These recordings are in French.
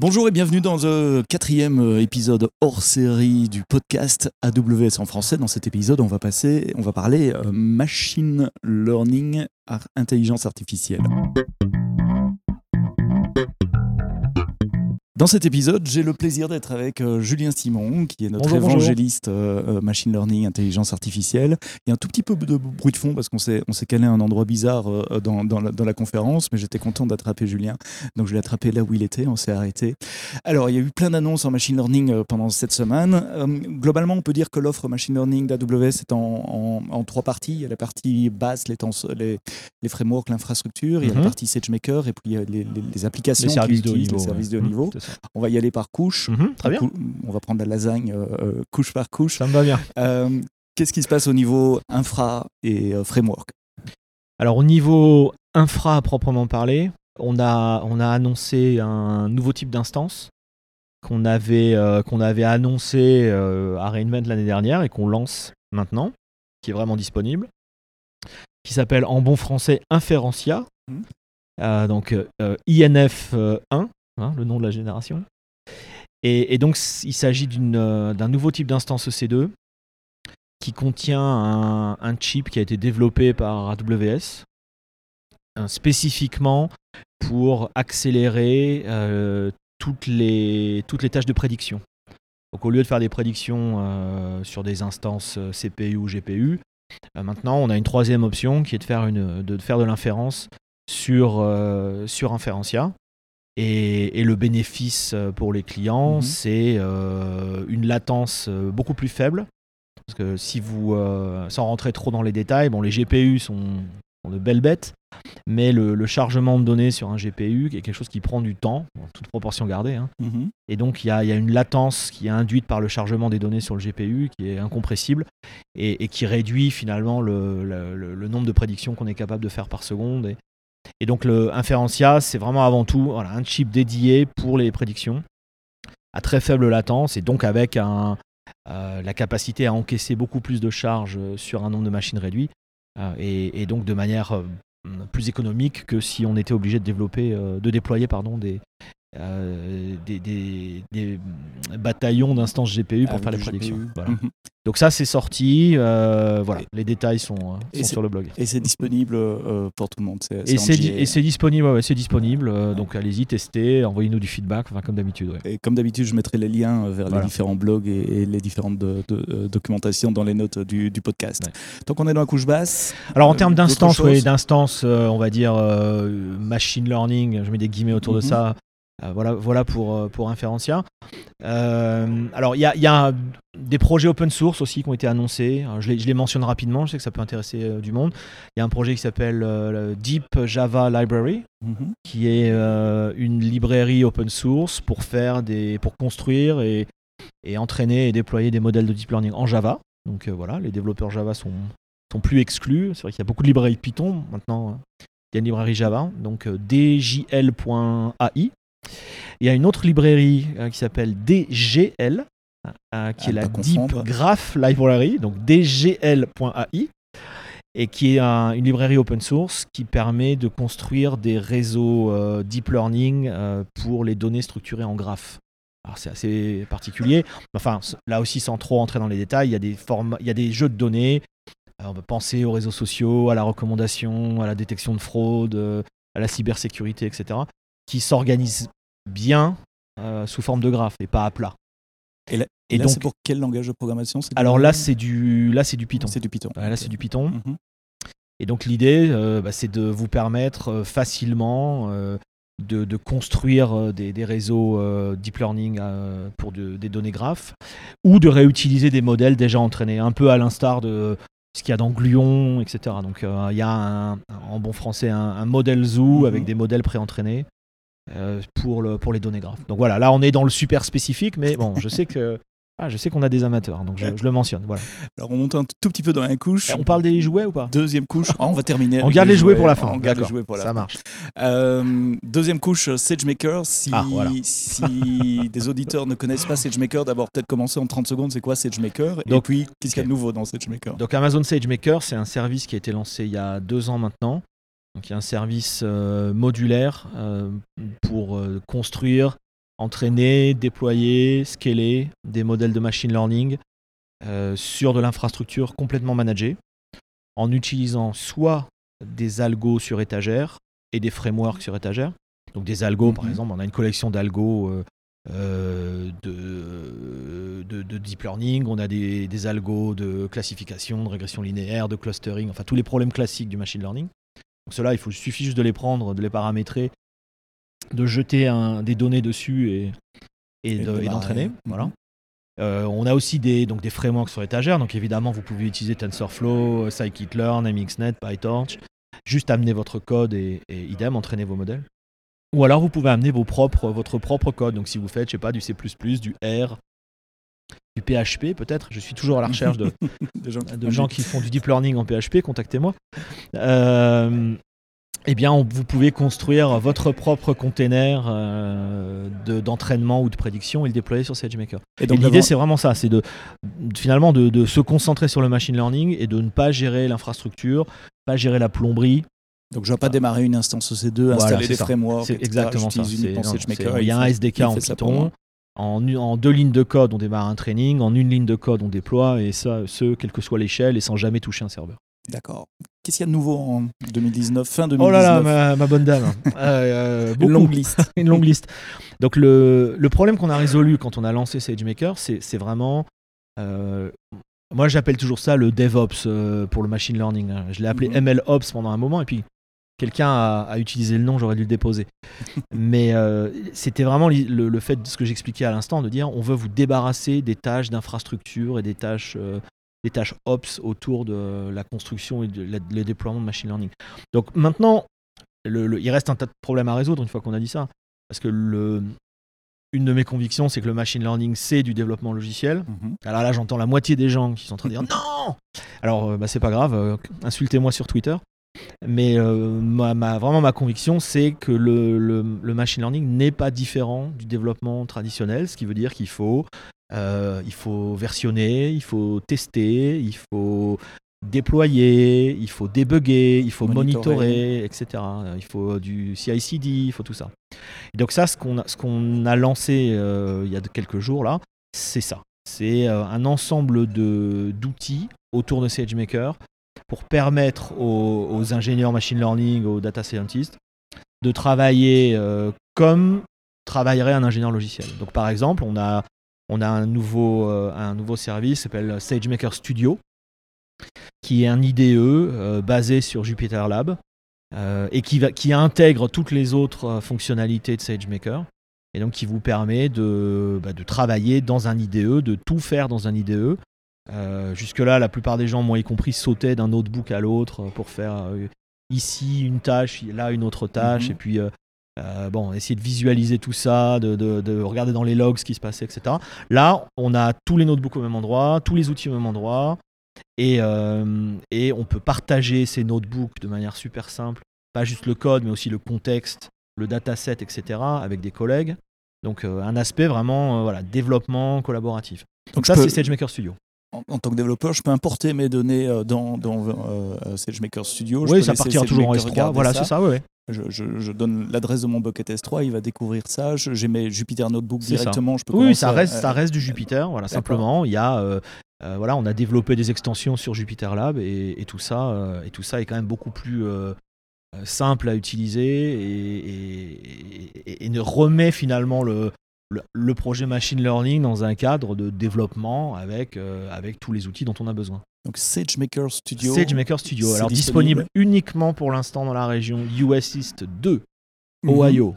Bonjour et bienvenue dans le quatrième euh, épisode hors série du podcast AWS en français. Dans cet épisode, on va passer, on va parler euh, machine learning, intelligence artificielle. Dans cet épisode, j'ai le plaisir d'être avec euh, Julien Simon, qui est notre évangéliste euh, euh, machine learning, intelligence artificielle. Il y a un tout petit peu de bruit de fond parce qu'on s'est, on s'est calé à un endroit bizarre dans, dans, la, conférence, mais j'étais content d'attraper Julien. Donc je l'ai attrapé là où il était, on s'est arrêté. Alors, il y a eu plein d'annonces en machine learning pendant cette semaine. globalement, on peut dire que l'offre machine learning d'AWS est en, en, trois parties. Il y a la partie basse, les, les, les frameworks, l'infrastructure, il y a la mhm. partie SageMaker et puis il y a les, les, applications les services qui utilisent les services de haut niveau. On va y aller par couche. Mhm, très bien. On va prendre la lasagne euh, euh, couche par couche. Ça me va bien. Euh, qu'est-ce qui se passe au niveau infra et framework? Alors au niveau infra à proprement parler, on a, on a annoncé un nouveau type d'instance qu'on avait, qu'on avait annoncé à Reinvent l'année dernière et qu'on lance maintenant, qui est vraiment disponible, qui s'appelle en bon français Inferentia. Mhm. donc INF 1, Hein, le nom de la génération. Et, donc, il s'agit euh, d'un nouveau type d'instance EC2 qui contient un, chip qui a été développé par AWS euh, spécifiquement pour accélérer euh, toutes, les, tâches de prédiction. Donc, au lieu de faire des prédictions sur des instances CPU ou GPU, maintenant, on a une troisième option qui est de faire, de, l'inférence sur, sur. Et, le bénéfice euh, pour les clients, mhm. c'est euh, une latence euh, beaucoup plus faible. Parce que si vous, sans rentrer trop dans les détails, bon, les GPU sont, de belles bêtes, mais le, chargement de données sur un GPU est quelque chose qui prend du temps, toute proportion gardée. Hein. Mhm. Et donc il y, a, une latence qui est induite par le chargement des données sur le GPU qui est incompressible et, qui réduit finalement le, le nombre de prédictions qu'on est capable de faire par seconde. Et, et donc le Inferentia, c'est vraiment avant tout un chip dédié pour les prédictions à très faible latence et donc avec euh, la capacité à encaisser beaucoup plus de charges sur un nombre de machines réduit euh, et, donc de manière euh, plus économique que si on était obligé de développer, de déployer pardon, des, euh, des, bataillons d'instances GPU pour faire les prédictions. Mhm. Donc ça c'est sorti, euh, voilà, les détails sont, euh, sur le blog. Et c'est disponible pour tout le monde. et c'est disponible, c'est disponible. Donc allez-y, testez, envoyez-nous du feedback, enfin, comme d'habitude. Et comme d'habitude, je mettrai les liens vers les différents blogs et, les différentes documentations dans les notes du, podcast. Donc on est dans la couche basse. Alors en termes d'instance, oui, d'instance, on va dire machine learning, je mets des guillemets autour de mhm. ça. Euh, voilà, voilà pour, euh, pour Inferentia. Euh, alors, il y a, y a, des projets open source aussi qui ont été annoncés. je, les, je, les, mentionne rapidement, je sais que ça peut intéresser du monde. Il y a un projet qui s'appelle Deep Java Library, mhm. qui est une librairie open source pour, faire des, pour construire et, et entraîner et déployer des modèles de deep learning en Java. Donc voilà, les développeurs Java sont, sont plus exclus. C'est vrai qu'il y a beaucoup de librairies Python maintenant. Il y a une librairie Java, donc djl.ai il y a une autre librairie euh, qui s'appelle DGL, euh, qui est la Deep Graph Library, donc dgl.ai, et qui est une librairie open source qui permet de construire des réseaux euh, deep learning pour les données structurées en graphes. Alors c'est assez particulier. Enfin, là aussi, sans trop entrer dans les détails, il y a des, il y a des jeux de données. on peut penser aux réseaux sociaux, à la recommandation, à la détection de fraude, à la cybersécurité, etc., qui s'organisent bien euh, sous forme de graphe et pas à plat. Et, là, donc, c'est pour quel langage de programmation Alors là, c'est du, là, c'est du Python. C'est du Python. là, c'est du Python. Mhm. Et donc l'idée, euh, bah, c'est de vous permettre euh, facilement de, construire des, réseaux deep learning pour des données graphes, ou de réutiliser des modèles déjà entraînés, un peu à l'instar de ce qu'il y a dans Gluon, etc. Donc il y a en bon français un, modèle zoo mhm. avec des modèles préentraînés euh, pour, le, pour les données graphes. Donc voilà, là on est dans le super spécifique, mais bon, je sais que ah, je sais qu'on a des amateurs, donc je, le mentionne. Voilà. Alors on monte un tout petit peu dans la couche. On parle des jouets ou pas? Deuxième couche. Ah, on va terminer. on garde les jouets, pour la fin. On garde les jouets pour la Ça marche. Euh, deuxième couche, SageMaker. Si, ah, si des auditeurs ne connaissent pas SageMaker, d'abord peut-être commencer en 30 secondes. C'est quoi SageMaker Et puis qu'est-ce qu'il y a de nouveau dans SageMaker Donc Amazon SageMaker, c'est un service qui a été lancé il y a deux ans maintenant donc il y a un service euh, modulaire euh, pour euh, construire entraîner, déployer, scaler des modèles de machine learning sur de l'infrastructure complètement managée en utilisant soit des algos sur étagère et des frameworks sur étagère. Donc des algos, par mhm. exemple, on a une collection d'algos euh, de, de, deep learning, on a des, des, algos de classification, de régression linéaire, de clustering, enfin tous les problèmes classiques du machine learning. Donc cela, il faut, suffit juste de les prendre, de les paramétrer, de jeter un, des données dessus et, et, d'entraîner. Voilà. Mhm. Euh, on a aussi des, donc des frameworks sur étagère, donc évidemment vous pouvez utiliser TensorFlow, Scikit-learn, MXNet, PyTorch, juste amener votre code et, idem, entraîner vos modèles. Ou alors vous pouvez amener vos propres, votre propre code, donc si vous faites, je sais pas, du C++, du R, du PHP peut-être, je suis toujours à la recherche de, gens, qui font du deep learning en PHP, contactez-moi. Euh, eh bien, vous pouvez construire votre propre container euh, d'entraînement ou de prédiction et le déployer sur SageMaker. Et, l'idée, c'est vraiment ça, c'est de finalement de, se concentrer sur le machine learning et de ne pas gérer l'infrastructure, pas gérer la plomberie. Donc, je ne vais pas démarrer une instance EC2, installer des frameworks. C'est exactement ça. Il y a un SDK en Python. En, en, deux lignes de code, on démarre un training. En une ligne de code, on déploie. Et ça, ce, quelle que soit l'échelle, et sans jamais toucher un serveur. D'accord. Qu'est-ce qu'il y a de nouveau en 2019, fin 2019 Oh là là, ma, bonne dame. Euh, euh, une longue liste. une longue liste. Donc le, le problème qu'on a résolu quand on a lancé SageMaker, c'est vraiment... Euh, moi j'appelle toujours ça le DevOps pour le machine learning. Hein. Je l'ai appelé MLOps mhm. pendant un moment et puis quelqu'un a, utilisé le nom, j'aurais dû le déposer. Mais c'était vraiment le, le, fait de ce que j'expliquais à l'instant, de dire on veut vous débarrasser des tâches d'infrastructure et des tâches des tâches ops autour de la construction et le déploiement de machine learning. Donc maintenant, il reste un tas de problèmes à résoudre une fois qu'on a dit ça. Parce que le, une de mes convictions, c'est que le machine learning, c'est du développement logiciel. Mhm. Alors là, j'entends la moitié des gens qui sont en train de dire non Alors, euh, bah, c'est pas grave, euh, insultez-moi sur Twitter. Mais euh, ma, vraiment, ma conviction, c'est que le, le, machine learning n'est pas différent du développement traditionnel, ce qui veut dire qu'il faut euh, il faut versionner, il faut tester, il faut déployer, il faut débugger, il faut monitorer, etc. Il faut du CI/CD, il faut tout ça. donc ça, ce qu'on a, qu'on a lancé euh, il y a quelques jours là, c'est ça. C'est un ensemble de d'outils autour de SageMaker pour permettre aux, ingénieurs machine learning, aux data scientists, de travailler comme travaillerait un ingénieur logiciel. Donc par exemple, on a on a un nouveau, euh, un nouveau service qui s'appelle SageMaker Studio, qui est un IDE euh, basé sur Jupyter Lab euh, et qui, qui intègre toutes les autres fonctionnalités de SageMaker et donc qui vous permet de, bah, de travailler dans un IDE, de tout faire dans un IDE. Jusque-là, la plupart des gens, moi y compris, sautaient d'un notebook à l'autre pour faire ici une tâche, là une autre tâche, mhm. et puis euh, bon, essayer de visualiser tout ça, de, regarder dans les logs ce qui se passait, etc. Là, on a tous les notebooks au même endroit, tous les outils au même endroit, et, euh, et on peut partager ces notebooks de manière super simple, pas juste le code, mais aussi le contexte, le dataset, etc., avec des collègues. Donc euh, un aspect vraiment voilà, développement collaboratif. Donc, ça, c'est SageMaker Studio. En, tant que développeur, je peux importer mes données dans, dans SageMaker Studio. Oui, ça partira toujours en S3. Voilà, c'est ça, oui. Je, donne l'adresse de mon bucket S3, il va découvrir ça. J'ai mes Jupyter Notebook directement. Je peux oui, ça reste, ça reste du Jupyter. Voilà, simplement, il y a, euh, euh, voilà, on a développé des extensions sur Jupyter Lab et, tout ça, euh, et tout ça est quand même beaucoup plus simple à utiliser et, et, ne remet finalement le, le, projet machine learning dans un cadre de développement avec, avec tous les outils dont on a besoin. Donc SageMaker Studio. SageMaker Studio. Alors disponible. uniquement pour l'instant dans la région US East 2, mhm. Ohio.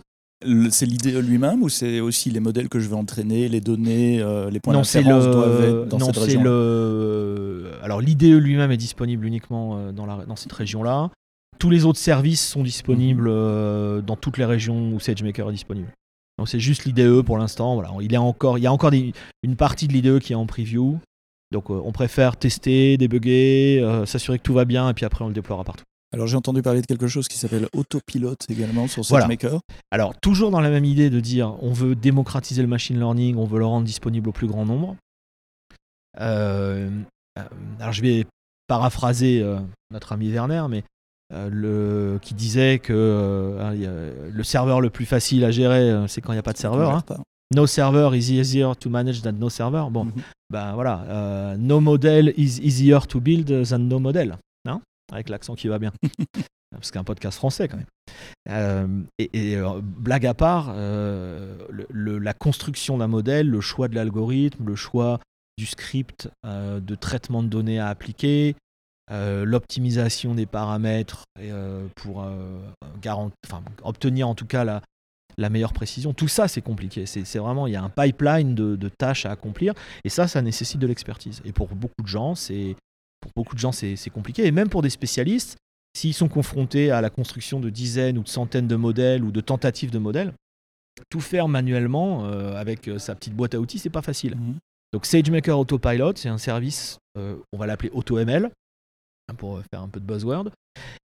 C'est l'IDE lui-même ou c'est aussi les modèles que je vais entraîner, les données, euh, les points de référence doivent être dans cette région? le... Alors l'IDE lui-même est disponible uniquement euh, dans, la... dans cette région-là. Tous les autres services sont disponibles mhm. euh, dans toutes les régions où SageMaker est disponible. Donc c'est juste l'IDE pour l'instant. Voilà. Il, encore... Il y a encore une partie de l'IDE qui est en preview. Donc euh, on préfère tester, débugger, euh, s'assurer que tout va bien et puis après on le déploiera partout. Alors j'ai entendu parler de quelque chose qui s'appelle autopilote également sur SageMaker. Alors toujours dans la même idée de dire on veut démocratiser le machine learning, on veut le rendre disponible au plus grand nombre. Euh, alors je vais paraphraser notre ami Werner, mais le, qui disait que hein, le serveur le plus facile à gérer, c'est quand il n'y a pas de serveur. Hein. No server is easier to manage than no server. Bon, mhm. ben voilà, no model is easier to build than no model. Hein Avec l'accent qui va bien. parce qu'un podcast français quand même. et, blague à part, la construction d'un modèle, le choix de l'algorithme, le choix du script de traitement de données à appliquer, euh, l'optimisation des paramètres euh, pour euh, obtenir en tout cas la, la meilleure précision. Tout ça, c'est compliqué. C'est vraiment, il y a un pipeline de, tâches à accomplir, et ça, ça nécessite de l'expertise. Et pour beaucoup de gens, c'est pour beaucoup de gens, c'est compliqué. Et même pour des spécialistes, s'ils sont confrontés à la construction de dizaines ou de centaines de modèles ou de tentatives de modèles, tout faire manuellement avec sa petite boîte à outils, c'est pas facile. Mmh. Donc SageMaker Autopilot, c'est un service, on va l'appeler AutoML, pour faire un peu de buzzword,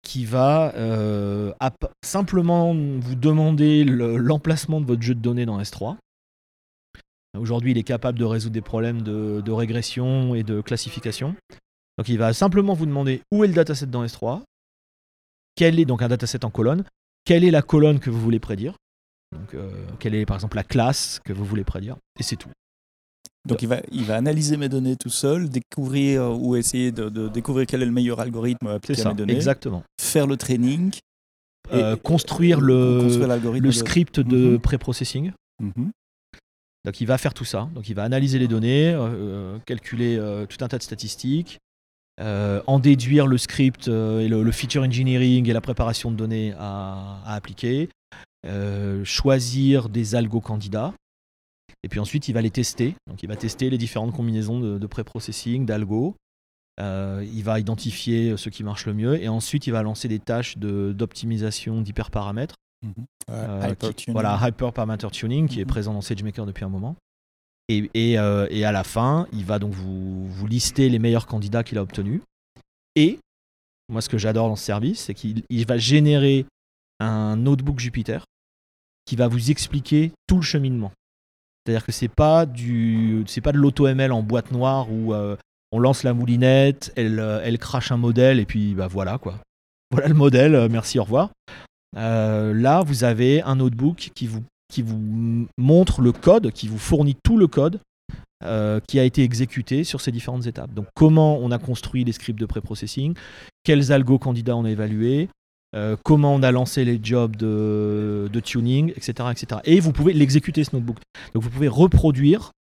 qui va euh, simplement vous demander l'emplacement de votre jeu de données dans S3. Aujourd'hui, il est capable de résoudre des problèmes de, régression et de classification. Donc, il va simplement vous demander où est le dataset dans S3, quel est donc un dataset en colonne, quelle est la colonne que vous voulez prédire, donc, euh, quelle est par exemple la classe que vous voulez prédire, et c'est tout. Donc il va, il va analyser mes données tout seul, découvrir euh, ou essayer de, découvrir quel est le meilleur algorithme à appliquer à mes données. Exactement. Faire le training. Euh, construire le, le script de, mhm. pré-processing. Mhm. Donc il va faire tout ça. Donc il va analyser les données, euh, calculer tout un tas de statistiques, en déduire le script et le, feature engineering et la préparation de données à, à appliquer, choisir des algos candidats. Et puis ensuite, il va les tester. Donc, il va tester les différentes combinaisons de, de pré-processing, d'algo. Euh, il va identifier ce qui marche le mieux. Et ensuite, il va lancer des tâches d'optimisation d'hyperparamètres. Mhm. Euh, hyper voilà, Hyperparameter Tuning, qui est mhm. présent dans SageMaker depuis un moment. Et, et, euh, et, à la fin, il va donc vous, vous lister les meilleurs candidats qu'il a obtenus. Et, moi, ce que j'adore dans ce service, c'est qu'il va générer un notebook Jupyter qui va vous expliquer tout le cheminement. C'est-à-dire que c'est pas du, c'est pas de l'auto-ML en boîte noire où euh, on lance la moulinette, elle, euh, elle crache un modèle et puis bah voilà quoi. Voilà le modèle, euh, merci, au revoir. là, vous avez un notebook qui vous, qui vous montre le code, qui vous fournit tout le code qui a été exécuté sur ces différentes étapes. Donc comment on a construit les scripts de pré-processing, quels algos candidats on a évalués, euh, comment on a lancé les jobs de, tuning, etc., etc. Et vous pouvez l'exécuter ce notebook. Donc vous pouvez reproduire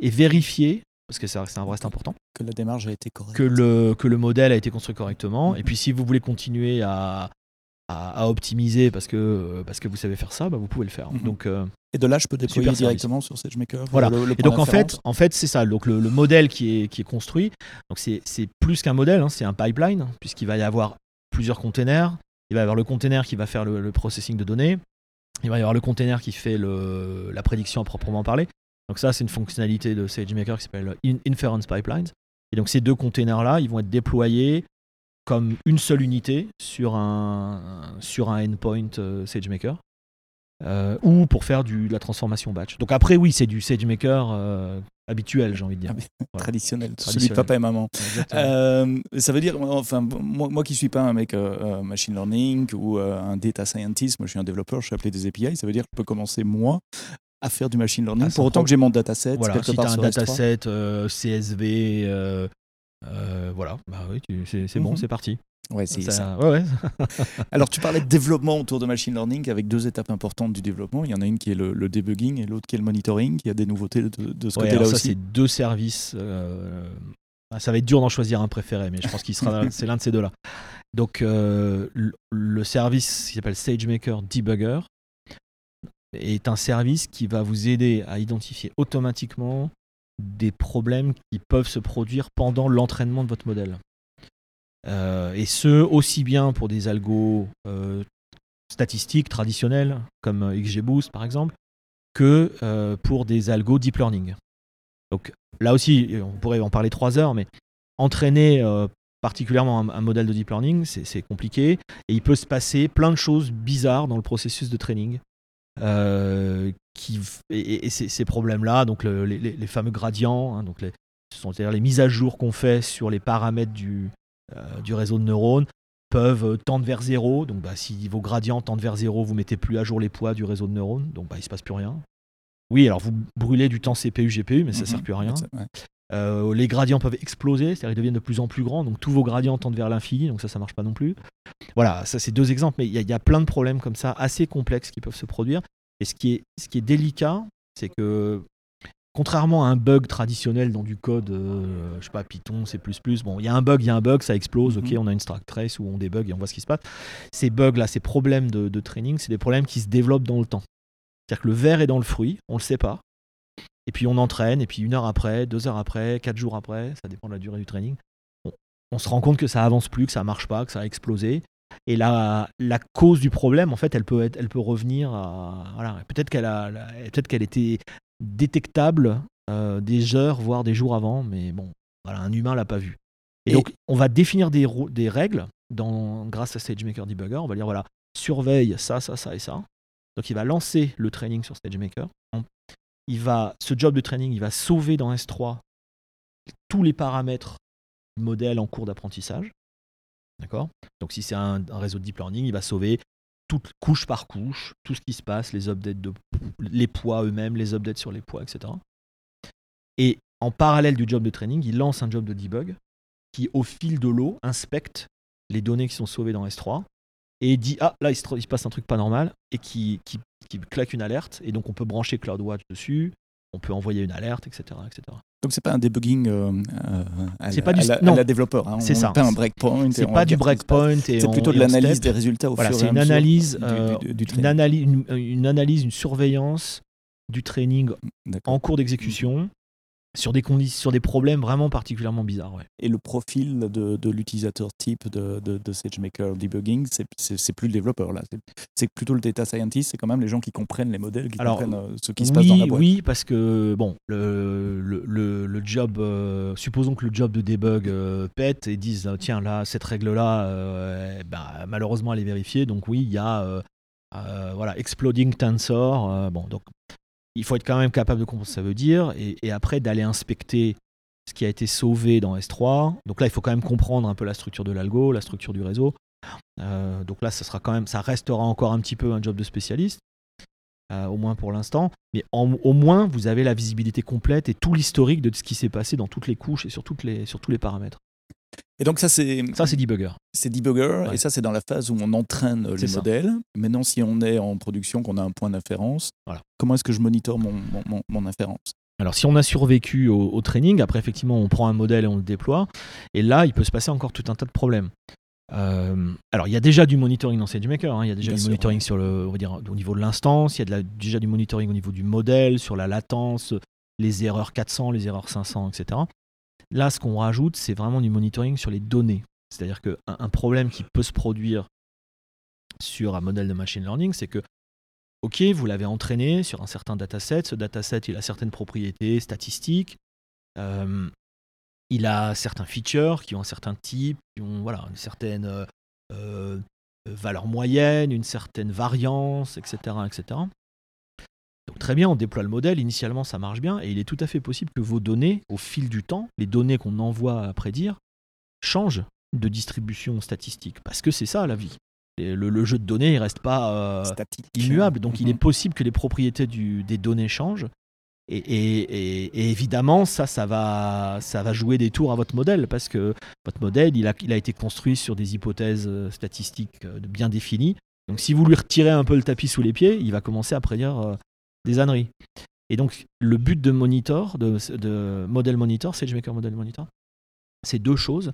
et vérifier, parce que c'est un reste important, que la démarche a été correcte, que le, que le modèle a été construit correctement. Et puis si vous voulez continuer à, à, optimiser parce que, parce que vous savez faire ça, bah, vous pouvez le faire. Mhm. Donc, euh, et de là, je peux déployer directement sur SageMaker. Voilà. et donc en fait, en fait, c'est ça. Donc le, modèle qui est, qui est construit, donc c'est plus qu'un modèle, hein, c'est un pipeline puisqu'il va y avoir plusieurs containers il va y avoir le container qui va faire le, processing de données. Il va y avoir le container qui fait la prédiction à proprement parler. Donc ça, c'est une fonctionnalité de SageMaker qui s'appelle Inference Pipelines. Et donc ces deux containers-là, ils vont être déployés comme une seule unité sur un, sur un endpoint euh, SageMaker. Euh, ou pour faire du, de la transformation batch. Donc après, oui, c'est du SageMaker euh, habituel, j'ai envie de dire. Ah, traditionnel, celui de papa et maman. Euh, ça veut dire, enfin, moi, moi qui suis pas un mec machine learning ou un data scientist, moi je suis un développeur, je suis appelé des API, ça veut dire que je peux commencer moi à faire du machine learning ah, pour autant que j'ai mon dataset voilà, si part as un dataset CSV, voilà, bah oui, c'est bon, mhm. c'est parti. Ouais, c'est ça. Ouais, Alors, tu parlais de développement autour de machine learning avec deux étapes importantes du développement. Il y en a une qui est le, debugging et l'autre qui est le monitoring. Il y a des nouveautés de, ce côté-là aussi. Ça, c'est deux services. Euh, ça va être dur d'en choisir un préféré, mais je pense qu'il sera c'est l'un de ces deux-là. Donc, euh, le service qui s'appelle SageMaker Debugger est un service qui va vous aider à identifier automatiquement des problèmes qui peuvent se produire pendant l'entraînement de votre modèle. Euh, et ce, aussi bien pour des algos euh, statistiques traditionnels, comme XGBoost par exemple, que euh, pour des algos deep learning. Donc là aussi, on pourrait en parler trois heures, mais entraîner particulièrement un, modèle de deep learning, c'est compliqué, et il peut se passer plein de choses bizarres dans le processus de training. Qui, et, ces, problèmes-là, donc les, fameux gradients, hein, donc les, ce sont les mises à jour qu'on fait sur les paramètres du, euh, du réseau de neurones peuvent tendre vers zéro. Donc, bah, si vos gradients tendent vers zéro, vous mettez plus à jour les poids du réseau de neurones. Donc, bah, il se passe plus rien. Oui, alors vous brûlez du temps CPU, GPU, mais ça ne sert mhm. plus à rien. Euh, les gradients peuvent exploser, c'est-à-dire qu'ils deviennent de plus en plus grands, donc tous vos gradients tendent vers l'infini, donc ça, ça marche pas non plus. Voilà, ça c'est deux exemples, mais il y, a plein de problèmes comme ça, assez complexes qui peuvent se produire. Et ce qui est, ce qui est délicat, c'est que contrairement à un bug traditionnel dans du code, euh, je sais pas, Python, C++, bon, il y a un bug, il y a un bug, ça explose, ok, mhm. on a une stack trace ou on débug et on voit ce qui se passe. Ces bugs-là, ces problèmes de, de training, c'est des problèmes qui se développent dans le temps. C'est-à-dire que le verre est dans le fruit, on le sait pas, et puis on entraîne, et puis une heure après, deux heures après, quatre jours après, ça dépend de la durée du training, on, se rend compte que ça avance plus, que ça marche pas, que ça a explosé. Et la, la cause du problème, en fait, elle peut, être, elle peut revenir à. Voilà, peut-être qu'elle a, peut-être qu'elle était détectable euh, des heures, voire des jours avant, mais bon, voilà, un humain l'a pas vu. Et, donc, on va définir des, des règles dans, grâce à SageMaker Debugger. On va dire voilà, surveille ça, ça, ça et ça. Donc, il va lancer le training sur SageMaker il va, ce job de training, il va sauver dans S3 tous les paramètres du modèle en cours d'apprentissage. Donc si c'est un, réseau de deep learning, il va sauver couche par couche, tout ce qui se passe, les updates de les poids eux-mêmes, les updates sur les poids, etc. Et en parallèle du job de training, il lance un job de debug qui, au fil de l'eau, inspecte les données qui sont sauvées dans S3 et dit ah là il se, passe un truc pas normal et qui, qui, claque une alerte et donc on peut brancher CloudWatch dessus, on peut envoyer une alerte, etc. etc. Donc c'est pas un debugging euh, euh à, pas du, la, non, la développeur. Hein. C'est ça. Pas un breakpoint. C'est pas du breakpoint. C'est plutôt de l'analyse des résultats au voilà, fur et à mesure. C'est une analyse, euh, une, analyse une, une, analyse, une surveillance du training en cours d'exécution sur des, sur des problèmes vraiment particulièrement bizarres. Et le profil de, l'utilisateur type de, de, SageMaker Debugging, c'est plus le développeur là, c'est plutôt le data scientist, c'est quand même les gens qui comprennent les modèles, qui comprennent euh, ce qui se passe dans la boîte. Oui, parce que bon, le, le, le, job, euh, supposons que le job de debug euh, pète et disent tiens là cette règle là, bah, malheureusement elle est vérifiée, donc oui il y a voilà exploding tensor, bon donc il faut être quand même capable de comprendre ce que ça veut dire et, après d'aller inspecter ce qui a été sauvé dans S3. Donc là, il faut quand même comprendre un peu la structure de l'algo, la structure du réseau. Euh, donc là, ça sera quand même, ça restera encore un petit peu un job de spécialiste, euh, au moins pour l'instant. Mais au moins, vous avez la visibilité complète et tout l'historique de ce qui s'est passé dans toutes les couches et sur, toutes les, sur tous les paramètres. Et donc ça c'est ça c'est debugger. C'est debugger et ça c'est dans la phase où on entraîne les modèles. Maintenant si on est en production qu'on a un point d'inférence, voilà. comment est-ce que je monitore mon, mon, mon inférence? Alors si on a survécu au, training, après effectivement on prend un modèle et on le déploie, et là il peut se passer encore tout un tas de problèmes. Euh, alors il y a déjà du monitoring dans SageMaker, hein. il y a déjà du monitoring sur le, on va dire, au niveau de l'instance, il y a déjà du monitoring au niveau du modèle, sur la latence, les erreurs 400, les erreurs 500, etc. Là, ce qu'on rajoute, c'est vraiment du monitoring sur les données. C'est-à-dire qu'un un problème qui peut se produire sur un modèle de machine learning, c'est que, OK, vous l'avez entraîné sur un certain dataset, ce dataset, il a certaines propriétés statistiques, euh, il a certains features qui ont un certain type, qui ont voilà, une certaine euh, euh, valeur moyenne, une certaine variance, etc. etc très bien, on déploie le modèle, initialement ça marche bien, et il est tout à fait possible que vos données, au fil du temps, les données qu'on envoie à prédire, changent de distribution statistique. Parce que c'est ça la vie. Le, jeu de données, il reste pas euh, immuable, donc il est mhm. possible que les propriétés des données changent. Et, évidemment, ça, ça va, ça va jouer des tours à votre modèle, parce que votre modèle, il a, il a été construit sur des hypothèses euh, statistiques euh, bien définies. Donc si vous lui retirez un peu le tapis sous les pieds, il va commencer à prédire des âneries. Et donc, le but de Monitor, de, de Model Monitor, SageMaker Model Monitor, c'est deux choses.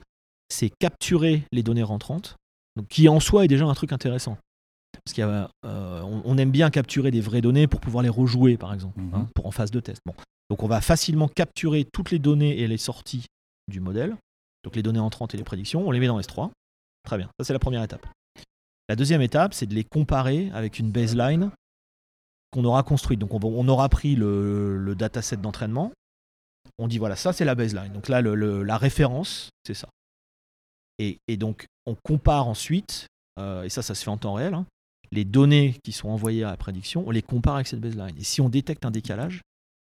C'est capturer les données rentrantes, donc, qui en soi est déjà un truc intéressant. Parce qu'on euh, on aime bien capturer des vraies données pour pouvoir les rejouer, par exemple, hein, mhm. pour en phase de test. Bon. Donc, on va facilement capturer toutes les données et les sorties du modèle, donc les données entrantes et les prédictions, on les met dans S3. Très bien, ça c'est la première étape. La deuxième étape, c'est de les comparer avec une baseline qu'on aura construit. Donc on, aura pris le, dataset d'entraînement. On dit voilà, ça c'est la baseline. Donc là, la référence, c'est ça. Et, donc on compare ensuite, euh, et ça, ça se fait en temps réel, hein, les données qui sont envoyées à la prédiction, on les compare avec cette baseline. Et si on détecte un décalage,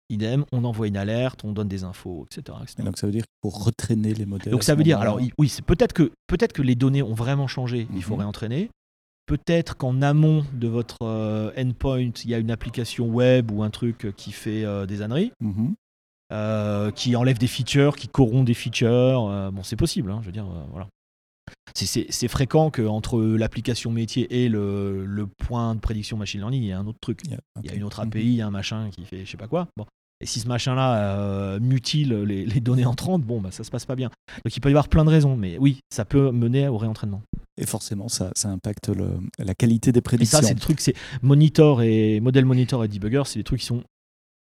idem, on envoie une alerte, on donne des infos, etc. donc ça veut dire qu'il faut retraîner les modèles. Donc ça veut dire, alors oui, c'est peut-être que peut-être que les données ont vraiment changé, il faut mhm. réentraîner. Peut-être qu'en amont de votre euh, endpoint, il y a une application web ou un truc qui fait euh, des âneries, mhm. euh, qui enlève des features, qui corrompt des features. bon, c'est possible, hein, je veux dire, voilà. C'est fréquent qu'entre l'application métier et le, point de prédiction machine learning, il y a un autre truc. Il y a, une autre API, il y a un machin qui fait je sais pas quoi. Bon. Et si ce machin-là euh, mutile les, données entrantes, bon, bah, ça se passe pas bien. Donc il peut y avoir plein de raisons, mais oui, ça peut mener au réentraînement. Et forcément, ça, ça impacte la qualité des prédictions. Et ça, c'est le truc, c'est monitor et modèle monitor et debugger, c'est des trucs qui sont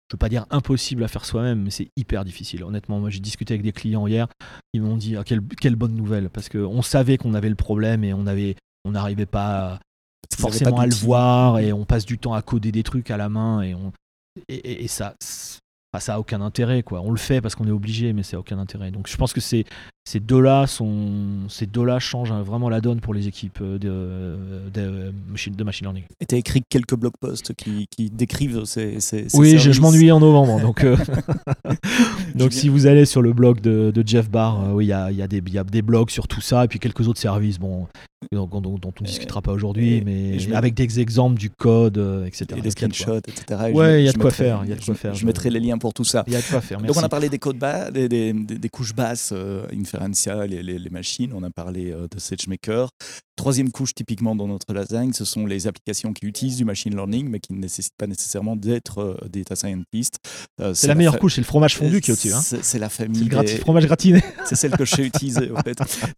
je veux pas dire impossible à faire soi-même, mais c'est hyper difficile. Honnêtement, moi j'ai discuté avec des clients hier, ils m'ont dit ah, quelle, quelle, bonne nouvelle, parce qu'on savait qu'on avait le problème et on avait, on n'arrivait pas forcément à le voir et on passe du temps à coder des trucs à la main et on et, et ça ça a aucun intérêt quoi. On le fait parce qu'on est obligé, mais ça a aucun intérêt. Donc je pense que ces, ces deux-là sont ces deux-là changent vraiment la donne pour les équipes euh, de, de, de machine learning. Et tu as écrit quelques blog posts qui, qui décrivent ces, ces, Oui, je, m'ennuie en novembre, donc euh, donc si vous allez sur le blog de, de Jeff Barr, euh, oui, il y a, y, a y a, des blogs sur tout ça et puis quelques autres services. Bon, dont, dont, on ne discutera pas aujourd'hui, mais avec des exemples du code, etc. Et des screenshots, etc. ouais, il y a de quoi faire. Je, mettrai les liens pour tout ça. Il y a de quoi faire. Donc on a parlé des codes bas, des, des, des, couches basses, euh, Inferentia, les, les, les, machines. On a parlé euh, de SageMaker. Troisième couche, typiquement dans notre lasagne, ce sont les applications qui utilisent du machine learning, mais qui ne nécessitent pas nécessairement d'être euh, data scientist. c'est la, meilleure couche, c'est le fromage fondu qui est au-dessus. Hein. C'est la famille. C'est le fromage gratiné. c'est celle que je sais utiliser. En fait.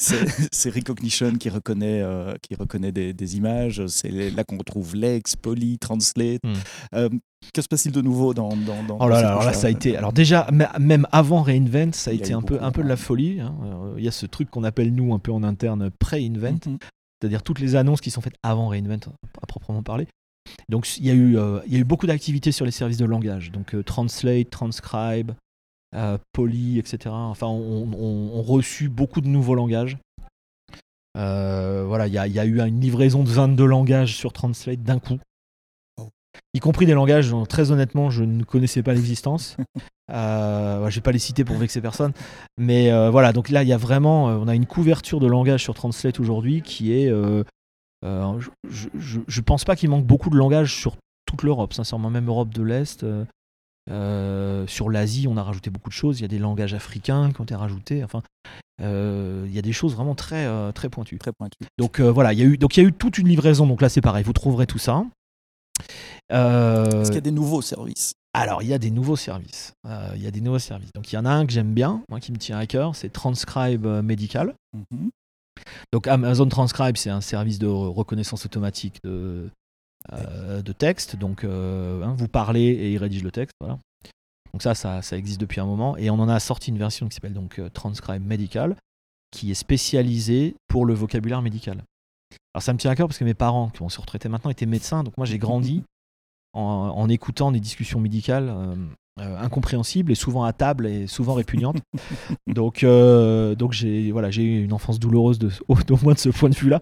C'est Recognition qui reconnaît, qui reconnaît des, images. C'est là qu'on retrouve Lex, Poly, Translate. Hmm. Euh, que se passe-t-il de nouveau dans, dans, dans Oh là là, alors là, ça a été. Alors déjà, même avant Reinvent, ça a, été un peu, un peu de la folie. Hein. Euh, il y a ce truc qu'on appelle nous un peu en interne pré-invent, mhm. c'est-à-dire toutes les annonces qui sont faites avant Reinvent, à proprement parler. Donc il y a eu, euh, il y a eu beaucoup d'activités sur les services de langage, donc Translate, Transcribe, Poly, etc. Enfin, on, on, on, reçu beaucoup de nouveaux langages. Euh, voilà, il y, a eu une livraison de 22 langages sur Translate d'un coup. Oh. Y compris des langages dont très honnêtement je ne connaissais pas l'existence. euh, je vais pas les citer pour vexer personne. Mais euh, voilà, donc là il y a vraiment, euh, on a une couverture de langage sur Translate aujourd'hui qui est. je, je, pense pas qu'il manque beaucoup de langages sur toute l'Europe, sincèrement, même Europe de l'Est. Sur l'Asie, on a rajouté beaucoup de choses. Il y a des langages africains qui ont été rajoutés. Enfin, il y a des choses vraiment très, euh, très pointues. Très pointues. Donc voilà, il y, a eu, donc, il y a eu toute une livraison. Donc là, c'est pareil, vous trouverez tout ça. Est-ce qu'il y a des nouveaux services? Alors, il y a des nouveaux services. il y a des nouveaux services. Donc, il y en a un que j'aime bien, moi qui me tient à cœur, c'est Transcribe Medical. Mhm. Donc, Amazon Transcribe, c'est un service de reconnaissance automatique de, euh, de texte. Donc, euh, hein, vous parlez et il rédige le texte. Voilà. Donc ça, ça, ça, existe depuis un moment. Et on en a sorti une version qui s'appelle donc euh, Transcribe Medical, qui est spécialisée pour le vocabulaire médical. Alors ça me tient à cœur parce que mes parents, qui vont se retraiter maintenant, étaient médecins. Donc moi, j'ai grandi en, en, écoutant des discussions médicales euh, incompréhensible et souvent à table et souvent répugnante. donc, euh, donc j'ai voilà, j'ai eu une enfance douloureuse de, au, moins de ce point de vue-là.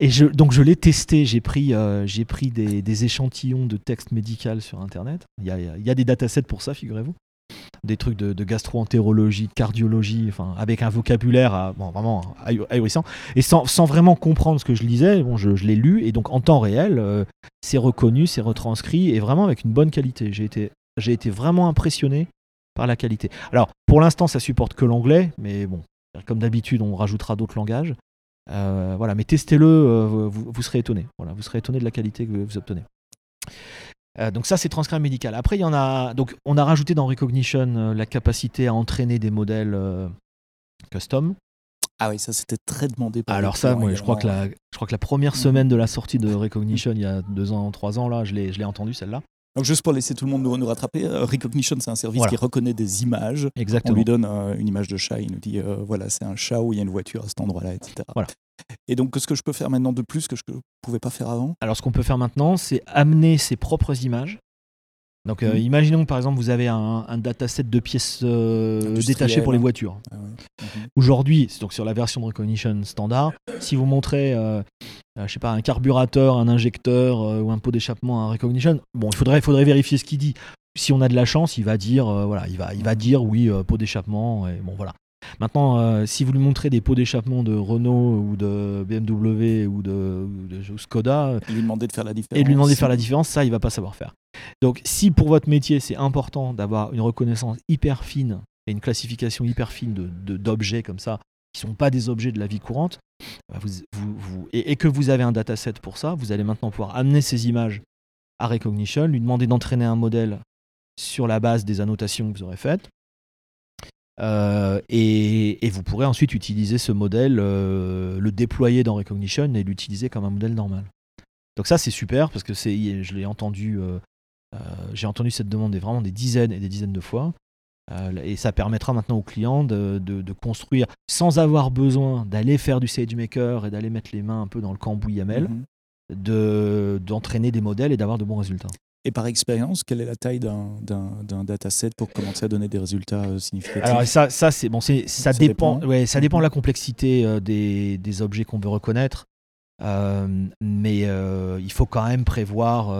Et je, donc je l'ai testé. J'ai pris, euh, j'ai pris des, des, échantillons de texte médical sur Internet. Il y a, il y a des datasets pour ça, figurez-vous. Des trucs de, de gastro-entérologie, de cardiologie, enfin, avec un vocabulaire bon, vraiment ahurissant. Et sans, sans, vraiment comprendre ce que je lisais, bon, je, je l'ai lu. Et donc en temps réel, c'est reconnu, c'est retranscrit et vraiment avec une bonne qualité. J'ai été j'ai été vraiment impressionné par la qualité. Alors, pour l'instant, ça supporte que l'anglais, mais bon, comme d'habitude, on rajoutera d'autres langages. Euh, voilà, mais testez-le, euh, vous, serez étonné. Voilà, vous serez étonné de la qualité que vous obtenez. Euh, donc ça, c'est transcript médical. Après, il y en a. Donc, on a rajouté dans Recognition la capacité à entraîner des modèles custom. Ah oui, ça c'était très demandé. Par Alors ça, moi, je crois que la, je crois que la première semaine de la sortie de Recognition, il y a deux ans, trois ans là, je l'ai, je l'ai entendu celle-là. Donc juste pour laisser tout le monde nous, nous rattraper, euh, Recognition c'est un service qui reconnaît des images. Exactement. On lui donne euh, une image de chat, il nous dit euh, voilà c'est un chat où il y a une voiture à cet endroit-là, etc. Voilà. Et donc ce que je peux faire maintenant de plus que je ne pouvais pas faire avant? Alors ce qu'on peut faire maintenant c'est amener ses propres images donc, euh, mm. imaginons par exemple, vous avez un, dataset de pièces détachées pour les voitures. Ah mhm. Aujourd'hui, donc sur la version de Recognition standard, si vous montrez, je sais pas, un carburateur, un injecteur ou un pot d'échappement à Recognition, bon, il faudrait, faudrait vérifier ce qu'il dit. si on a de la chance, il va dire, voilà, il va, il va dire oui, pot d'échappement. Et bon, voilà. Maintenant, si vous lui montrez des pots d'échappement de Renault ou de BMW ou de, Skoda, et lui demander de faire la différence, et lui demander de faire la différence, ça, il va pas savoir faire. Donc, si pour votre métier, c'est important d'avoir une reconnaissance hyper fine et une classification hyper fine d'objets de, comme ça, qui sont pas des objets de la vie courante, bah, et, que vous avez un dataset pour ça, vous allez maintenant pouvoir amener ces images à Recognition, lui demander d'entraîner un modèle sur la base des annotations que vous aurez faites. Euh, et, vous pourrez ensuite utiliser ce modèle, euh, le déployer dans Recognition et l'utiliser comme un modèle normal. Donc ça c'est super parce que je l'ai entendu, euh, j'ai entendu cette demande vraiment des dizaines et des dizaines de fois. Et ça permettra maintenant aux clients de, construire sans avoir besoin d'aller faire du SageMaker et d'aller mettre les mains un peu dans le cambouis YAML, mhm. d'entraîner des modèles et d'avoir de bons résultats. Et par expérience, quelle est la taille d'un dataset pour commencer à donner des résultats euh, significatifs? Alors ça, ça c'est bon, ça, ça, dépend. Ouais, ça dépend de la complexité euh, des, des, objets qu'on veut reconnaître, euh, mais il faut quand même prévoir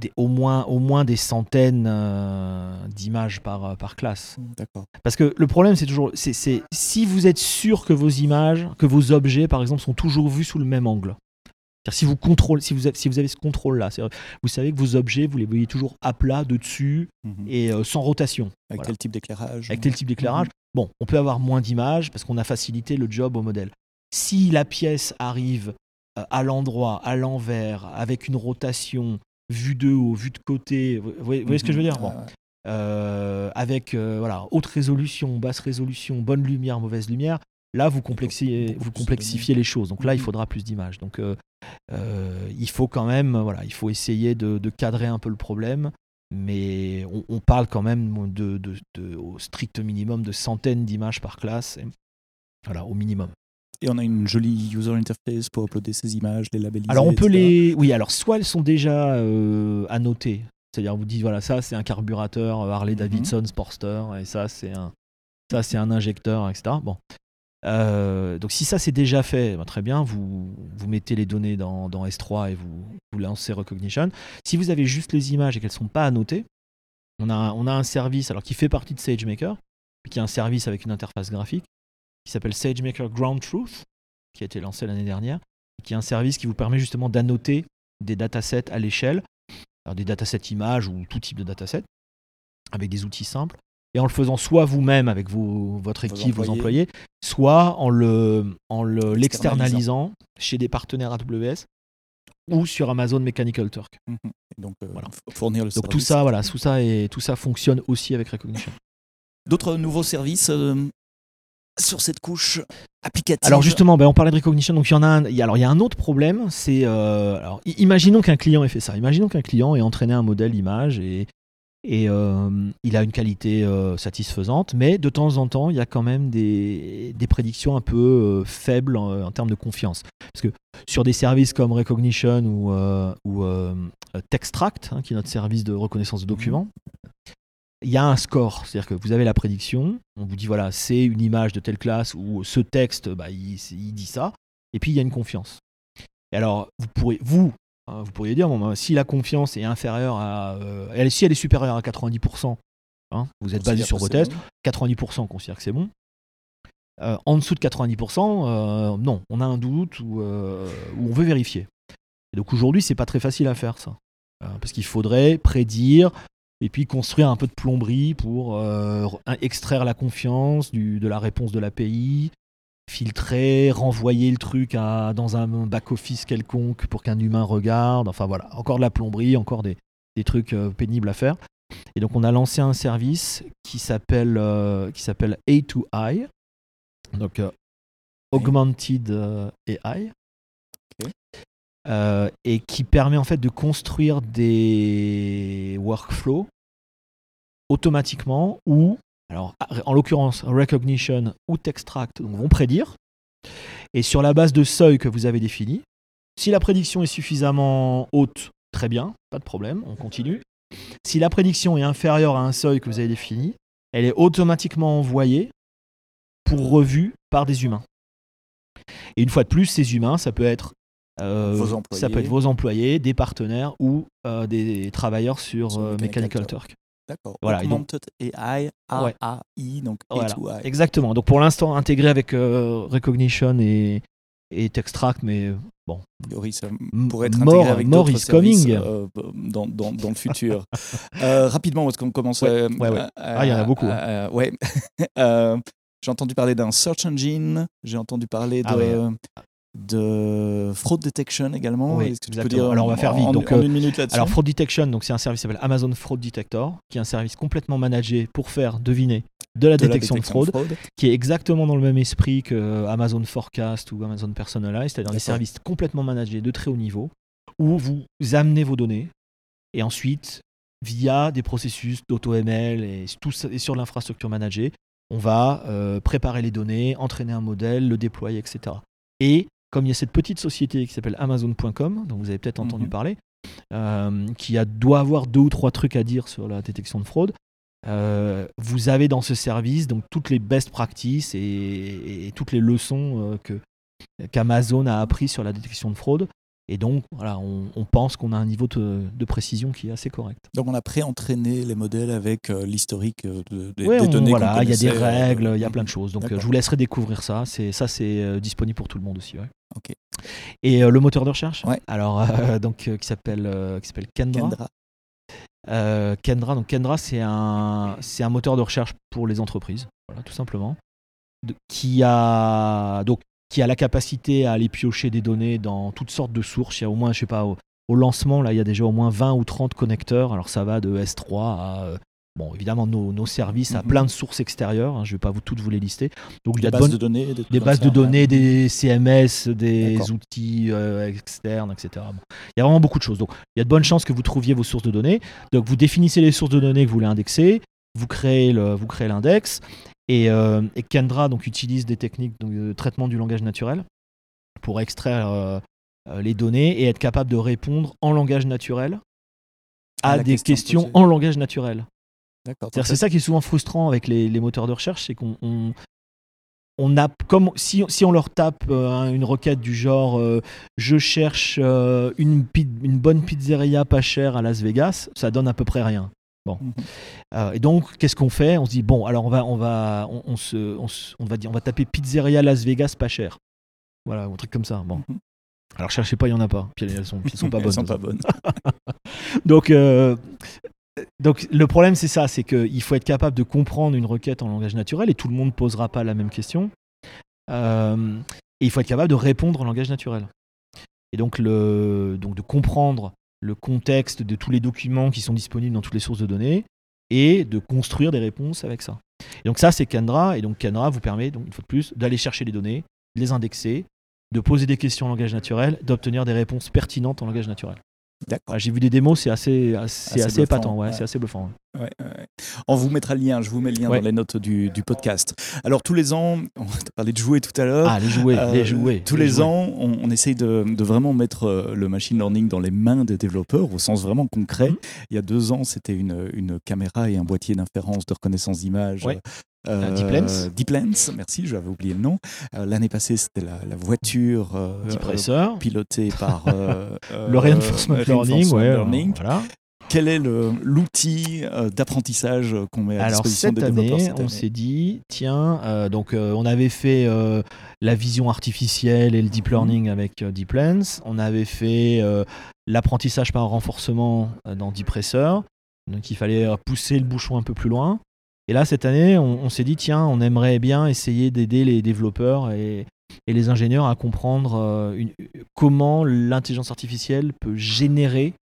des, au moins au moins des centaines d'images par par classe. D'accord. Parce que le problème, c'est toujours, c'est si vous êtes sûr que vos images, que vos objets, par exemple, sont toujours vus sous le même angle. Si vous, contrôlez, si, vous avez, si vous avez ce contrôle-là, vous savez que vos objets, vous les voyez toujours à plat, de dessus mhm. et euh, sans rotation. Avec tel type d'éclairage. Avec tel type d'éclairage. Mhm. Bon, on peut avoir moins d'images parce qu'on a facilité le job au modèle. Si la pièce arrive euh, à l'endroit, à l'envers, avec une rotation, vue de haut, vue de côté, vous voyez, ce que je veux dire? Bon. Euh, avec voilà, haute résolution, basse résolution, bonne lumière, mauvaise lumière, là vous complexifiez, vous complexifiez les choses. Donc là, il mhm. faudra plus d'images. Donc euh, il faut quand même, voilà, il faut essayer de, cadrer un peu le problème, mais on, parle quand même de, au strict minimum de centaines d'images par classe, voilà, au minimum. Et on a une jolie user interface pour uploader ces images, les labelliser. Alors on peut les, oui, alors soit elles sont déjà euh, annotées, c'est-à-dire vous dites voilà ça c'est un carburateur euh, Harley mhm. Davidson Sportster et ça c'est un ça c'est un injecteur, etc. Bon, euh, donc si ça c'est déjà fait, ben, très bien, vous, vous mettez les données dans, dans S3 et vous, vous, lancez Recognition. Si vous avez juste les images et qu'elles ne sont pas annotées, on a, on a un service alors qui fait partie de SageMaker, qui est un service avec une interface graphique, qui s'appelle SageMaker Ground Truth, qui a été lancé l'année dernière, qui est un service qui vous permet justement d'annoter des datasets à l'échelle, des datasets images ou tout type de datasets, avec des outils simples et en le faisant soit vous-même avec votre équipe, vos employés, soit en le en l'externalisant chez des partenaires AWS ou sur Amazon Mechanical Turk. Mhm. Donc euh, voilà. fournir le Donc tout ça, voilà, tout ça et tout ça fonctionne aussi avec Recognition. D'autres nouveaux services euh, sur cette couche applicative. Alors justement, ben, on parlait de Recognition, donc il y en a un. alors il y a un autre problème, c'est euh, alors imaginons qu'un client ait fait ça. Imaginons qu'un client ait entraîné un modèle image et et euh, il a une qualité euh, satisfaisante, mais de temps en temps, il y a quand même des, prédictions un peu faibles en, termes de confiance. Parce que sur des services comme Recognition ou, ou Textract, hein, qui est notre service de reconnaissance de documents, il y a un score, c'est-à-dire que vous avez la prédiction, on vous dit voilà, c'est une image de telle classe ou ce texte, bah, il, il dit ça, et puis il y a une confiance. Et alors, vous pourrez, vous, Hein, vous pourriez dire, bon, bah, si la confiance est inférieure à. Euh, elle, si elle est supérieure à 90%, hein, vous êtes basé sur vos tests, 90% considère que c'est bon. Euh, en dessous de 90%, euh, non, on a un doute ou, on veut vérifier. Et donc aujourd'hui, c'est pas très facile à faire ça. parce qu'il faudrait prédire et puis construire un peu de plomberie pour extraire la confiance de la réponse de l'API, filtrer, renvoyer le truc à, dans un back-office quelconque pour qu'un humain regarde. Enfin voilà, encore de la plomberie, encore des, trucs euh, pénibles à faire. Et donc on a lancé un service qui s'appelle euh, qui s'appelle A2I, donc euh, Augmented AI, et qui permet en fait de construire des workflows automatiquement ou alors, en l'occurrence, recognition ou textract vont prédire. Et sur la base de seuil que vous avez défini, si la prédiction est suffisamment haute, très bien, pas de problème, on continue. Si la prédiction est inférieure à un seuil que vous avez défini, elle est automatiquement envoyée pour revue par des humains. Et une fois de plus, ces humains, ça peut être ça peut être vos employés, des partenaires ou des travailleurs sur, Mechanical Turk. D'accord. Voilà, Augmented AI, AI, donc A2I. Exactement. Donc pour l'instant intégré avec Recognition et, et Textract, mais bon. ça pourrait être intégré avec d'autres services euh, dans, dans, dans, le futur. euh, rapidement, parce qu'on commence ouais, ah, il y en a beaucoup. Hein. ouais. Euh, j'ai entendu parler d'un search engine, j'ai entendu parler ah de fraud detection également. Oui, dire alors on va faire vite. donc, euh, une minute là-dessus. Alors fraud detection, donc c'est un service qui s'appelle Amazon Fraud Detector, qui est un service complètement managé pour faire deviner de la, détection, de, fraude, qui est exactement dans le même esprit que Amazon Forecast ou Amazon Personalize, c'est-à-dire des services complètement managés de très haut niveau, où vous amenez vos données et ensuite via des processus d'auto-ML et, tout, et sur l'infrastructure managée, on va euh, préparer les données, entraîner un modèle, le déployer, etc. Et comme il y a cette petite société qui s'appelle Amazon.com, dont vous avez peut-être entendu mhm. parler, euh, qui a, doit avoir deux ou trois trucs à dire sur la détection de fraude. Euh, vous avez dans ce service donc toutes les best practices et, toutes les leçons euh, que qu'Amazon a appris sur la détection de fraude et donc, voilà, on, pense qu'on a un niveau de, précision qui est assez correct. Donc, on a pré-entraîné les modèles avec euh, l'historique euh, des données. Voilà, il y a des règles, il y a plein de choses. Donc, je vous laisserai découvrir ça. C'est ça, c'est euh, disponible pour tout le monde aussi. Ouais. Ok. Et le moteur de recherche? Ouais. Alors, donc, qui s'appelle qui s'appelle Kendra. Kendra. Donc, Kendra, c'est un c'est un moteur de recherche pour les entreprises. Voilà, tout simplement. qui a donc qui a la capacité à aller piocher des données dans toutes sortes de sources. Il y a au moins, je sais pas, au, lancement, là, il y a déjà au moins 20 ou 30 connecteurs. Alors ça va de S3 à euh, Bon, évidemment, nos, services à mhm. plein de sources extérieures. Hein, je ne vais pas vous toutes vous les lister. Donc, des il y a bases de données, des, bases de données, des CMS, des outils euh, externes, etc. Il y a vraiment beaucoup de choses. Donc, il y a de bonnes chances que vous trouviez vos sources de données. Donc, vous définissez les sources de données que vous voulez indexer. Vous créez le, vous créez l'index. Euh, et, Kendra donc, utilise des techniques de traitement du langage naturel pour extraire euh, euh, les données et être capable de répondre en langage naturel à, des questions en langage naturel. C'est ça qui est souvent frustrant avec les, moteurs de recherche, c'est qu'on on, a comme si, si, on leur tape une requête du genre je cherche une, une bonne pizzeria pas chère à Las Vegas, ça donne à peu près rien. Bon. Mhm. Euh, et donc, qu'est-ce qu'on fait? On se dit bon, alors on va, on va, on, se, on, va dire, on va taper pizzeria Las Vegas pas cher. Voilà, un truc comme ça. Bon. Mhm. Alors cherchez pas, il y en a pas. Puis elles sont, sont pas bonnes. elles sont pas bonnes. donc, euh, donc le problème c'est ça, c'est qu'il faut être capable de comprendre une requête en langage naturel et tout le monde posera pas la même question. Euh, et il faut être capable de répondre en langage naturel. Et donc, le, donc de comprendre le contexte de tous les documents qui sont disponibles dans toutes les sources de données et de construire des réponses avec ça. Et donc ça, c'est Kendra. Et donc Kendra vous permet, donc, une fois de plus, d'aller chercher les données, de les indexer, de poser des questions en langage naturel, d'obtenir des réponses pertinentes en langage naturel. J'ai vu des démos, c'est assez, assez, assez, épatant, ouais, c'est assez bluffant. On vous mettra le lien, je vous mets le lien dans les notes du, podcast. Alors tous les ans, on a parlé de jouer tout à l'heure. Ah, les jouets, les euh, jouets. Tous les, ans, on, essaye de, vraiment mettre euh, le machine learning dans les mains des développeurs au sens vraiment concret. Mhm. Il y a deux ans, c'était une, une, caméra et un boîtier d'inférence de reconnaissance d'image euh, Deep Lens. Deep Lens, merci, j'avais oublié le nom. Euh, l'année passée, c'était la, voiture euh, pilotée par le Reinforcement Learning. learning. Voilà. Quel est l'outil d'apprentissage qu'on met à disposition des développeurs cette année On s'est dit, tiens, donc on avait fait la vision artificielle et le deep mhm. learning avec Deep Lens. On avait fait l'apprentissage par renforcement dans Deep Donc il fallait pousser le bouchon un peu plus loin. Et là, cette année, on, s'est dit, tiens, on aimerait bien essayer d'aider les développeurs et, les ingénieurs à comprendre euh, comment l'intelligence artificielle peut générer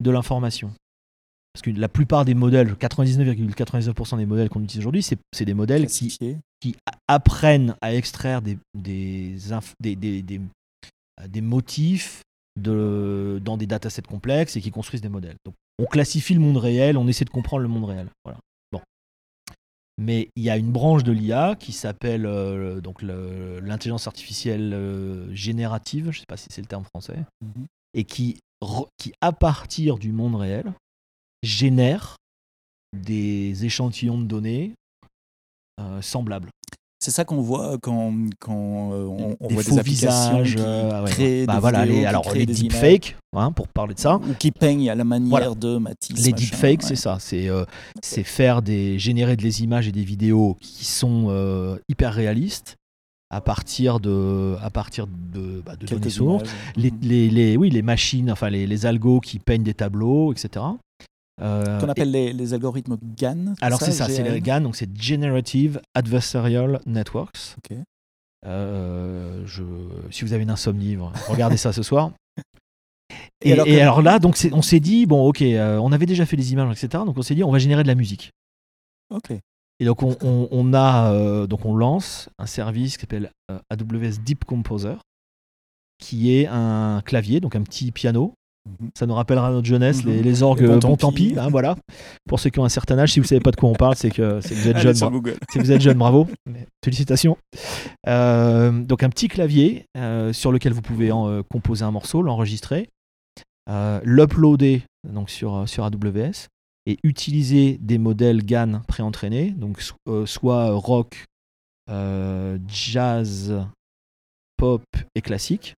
de l'information. Parce que la plupart des modèles, 99,99% des modèles qu'on utilise aujourd'hui, c'est des modèles qui, qui, apprennent à extraire des, des, des, des, motifs de, dans des datasets complexes et qui construisent des modèles. Donc, on classifie le monde réel, on essaie de comprendre le monde réel. Voilà. Mais il y a une branche de l'IA qui s'appelle euh, donc l'intelligence artificielle euh, générative, je ne sais pas si c'est le terme français, mhm. et qui, qui, à partir du monde réel, génère des échantillons de données euh, semblables. C'est ça qu'on voit quand, quand euh, on, des voit faux des visages, euh, créent bah des voilà, vidéos, les, qui alors créent les des deepfakes, hein, pour parler de ça. Ou qui peignent à la manière Voilà. de Matisse. Les deepfakes, ouais. c'est ça. C'est euh, faire des générer des images et des vidéos qui sont euh, hyper réalistes à partir de à partir de, bah, de données sources. images. Les, les, les- oui, les machines, enfin les, les algos qui peignent des tableaux, etc. Euh, Qu'on appelle les, les algorithmes GAN. Alors c'est ça, c'est les GAN, donc c'est Generative Adversarial Networks. Ok. Euh, je, si vous avez une insomnie, regardez ça ce soir. Et Et, alors et que- alors là, donc on s'est dit bon, ok, euh, on avait déjà fait des images, etc. Donc on s'est dit on va générer de la musique. Ok. Et donc on, on- on a, euh, donc on lance un service qui s'appelle euh, AWS Deep Composer, qui est un clavier, donc un petit piano. Mhm. Ça nous rappellera notre jeunesse, Mhm. les, les orgues, bon, bon, tant pis, hein, voilà. Pour ceux qui ont un certain âge, si vous savez pas de quoi on parle, c'est que, vous êtes Allez jeune. si vous êtes jeune, bravo. Félicitations. Euh, donc un petit clavier sur lequel vous pouvez en, composer un morceau, l'enregistrer, l'uploader donc sur, sur AWS et utiliser des modèles GAN préentraînés, donc so- euh, soit rock, euh, jazz, pop et classique.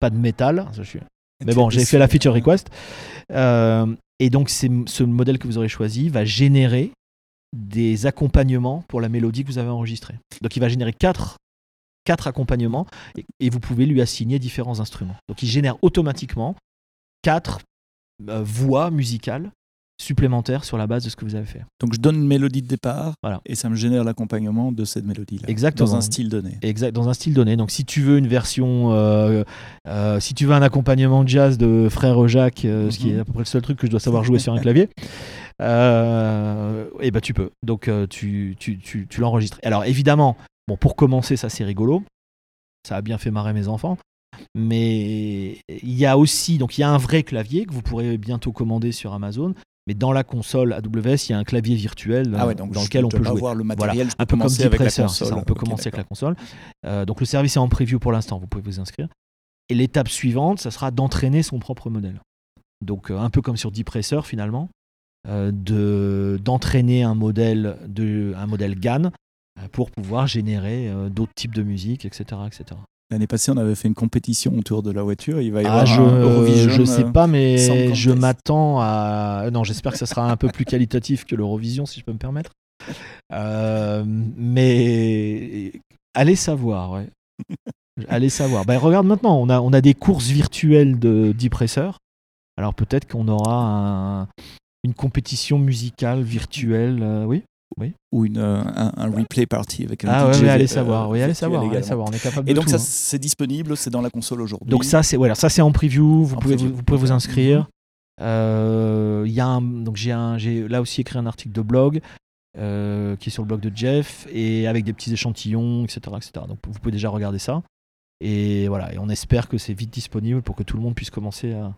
Pas de métal, ça, je suis- mais bon, j'ai fait la feature request. Euh, et donc, ce modèle que vous aurez choisi va générer des accompagnements pour la mélodie que vous avez enregistrée. Donc, il va générer quatre, quatre accompagnements et, et vous pouvez lui assigner différents instruments. Donc, il génère automatiquement quatre voix musicales supplémentaires sur la base de ce que vous avez fait. Donc je donne une mélodie de départ Voilà. et ça me génère l'accompagnement de cette mélodie-là. Exactement. Dans un style donné. Exact, dans un style donné. Donc, si tu veux une version, euh, euh, si tu veux un accompagnement jazz de Frère Jacques, euh, ce qui est Mhm. à peu près le seul truc que je dois savoir jouer sur un clavier, et ben tu peux. Donc, tu, tu, tu, tu l'enregistres. Alors, évidemment, bon, pour commencer, ça c'est rigolo. Ça a bien fait marrer mes enfants. Mais il y a aussi, donc il y a un vrai clavier que vous pourrez bientôt commander sur Amazon. Mais dans la console AWS, il y a un clavier virtuel Ah ouais, donc dans lequel on peut jouer. le Voilà, matériel, un peu comme avec la Depressor, c'est console. ça, on peut commencer avec la console. Euh, donc le service est en preview pour l'instant, vous pouvez vous inscrire. Et l'étape suivante, ça sera d'entraîner son propre modèle. Donc euh, un peu comme sur Depressor finalement, euh, de d'entraîner un modèle de un modèle GAN pour pouvoir générer d'autres types de musique, etc., etc. L'année passée, on avait fait une compétition autour de la voiture. Il va y Ah, avoir je, un Eurovision. je sais euh, pas, mais je m'attends à. Non, j'espère que ça sera un peu plus qualitatif que l'Eurovision, si je peux me permettre. Euh, mais allez savoir, ouais. allez savoir. Ben, regarde maintenant, on a, on a des courses virtuelles de Depressor. Alors peut-être qu'on aura un- une compétition musicale virtuelle, euh, oui? Ou une, euh, un, un replay party avec un Ah ouais, DJ ouais, allez euh, savoir, oui, allez savoir, allez savoir. On est capable Et de donc tout, ça, hein. c'est disponible, c'est dans la console aujourd'hui. Donc ça c'est voilà, ça c'est en preview, vous En pouvez preview, vous, vous pouvez vous ok. inscrire. Euh, il y a un, donc j'ai un j'ai là aussi écrit un article de blog euh, qui est sur le blog de Jeff et avec des petits échantillons etc etc. Donc vous pouvez déjà regarder ça et voilà et on espère que c'est vite disponible pour que tout le monde puisse commencer à,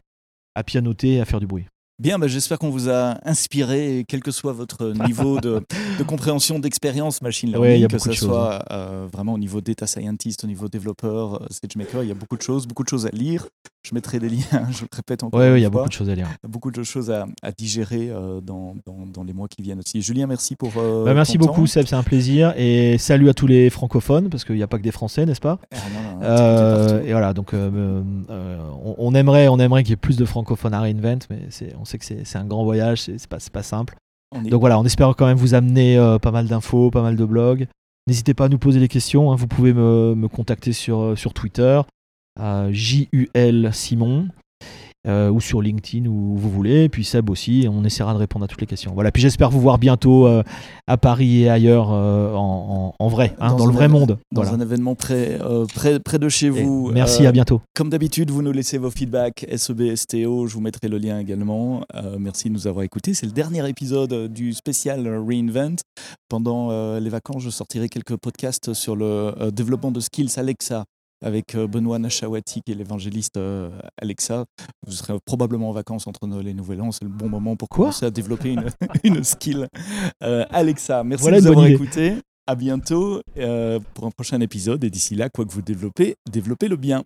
à pianoter et à faire du bruit. Bien, bah, j'espère qu'on vous a inspiré, quel que soit votre niveau de, de compréhension, d'expérience machine Ouais, il y learning, a que ce soit euh, vraiment au niveau data scientist, au niveau développeur, euh, SageMaker, il y a beaucoup de choses, beaucoup de choses à lire. Je mettrai des liens, je le répète encore Ouais, ouais, il y a beaucoup de choses à lire. beaucoup de choses à, à digérer euh, dans, dans, dans les mois qui viennent aussi. Julien, merci pour. euh, Bah, merci ton beaucoup temps. Seb, c'est un plaisir et salut à tous les francophones parce qu'il n'y a pas que des Français, n'est-ce pas? Ah, non, non, Euh, et voilà, donc euh, euh, on, on aimerait, on aimerait qu'il y ait plus de francophones à Reinvent, mais on sait que c'est, un grand voyage, c'est, pas, pas simple. Est- Donc voilà, on espère quand même vous amener pas mal d'infos, pas mal de blogs. N'hésitez pas à nous poser des questions. hein. Vous pouvez me, me contacter sur, sur Twitter, JUL Simon, euh, ou sur LinkedIn, où vous voulez. Et puis Seb aussi, on essaiera de répondre à toutes les questions. Voilà, puis j'espère vous voir bientôt euh, à Paris et ailleurs euh, en, en- en vrai, hein, dans, le vrai monde. Dans Voilà. un événement près, euh, près, près de chez Et vous. merci, à bientôt. Comme d'habitude, vous nous laissez vos feedbacks SEB, STO, je vous mettrai le lien également. Merci de nous avoir écoutés. C'est le dernier épisode du spécial Reinvent. Pendant les vacances, je sortirai quelques podcasts sur le développement de skills Alexa avec euh, Benoît Nachawati, qui est l'évangéliste euh, Alexa. Vous serez probablement en vacances entre Noël et Nouvel An. C'est le bon moment pour Quoi? commencer à développer une, une skill euh, Alexa. Merci Voilà de nous avoir écoutés. À bientôt euh, pour un prochain épisode. Et d'ici là, quoi que vous développez, développez-le bien.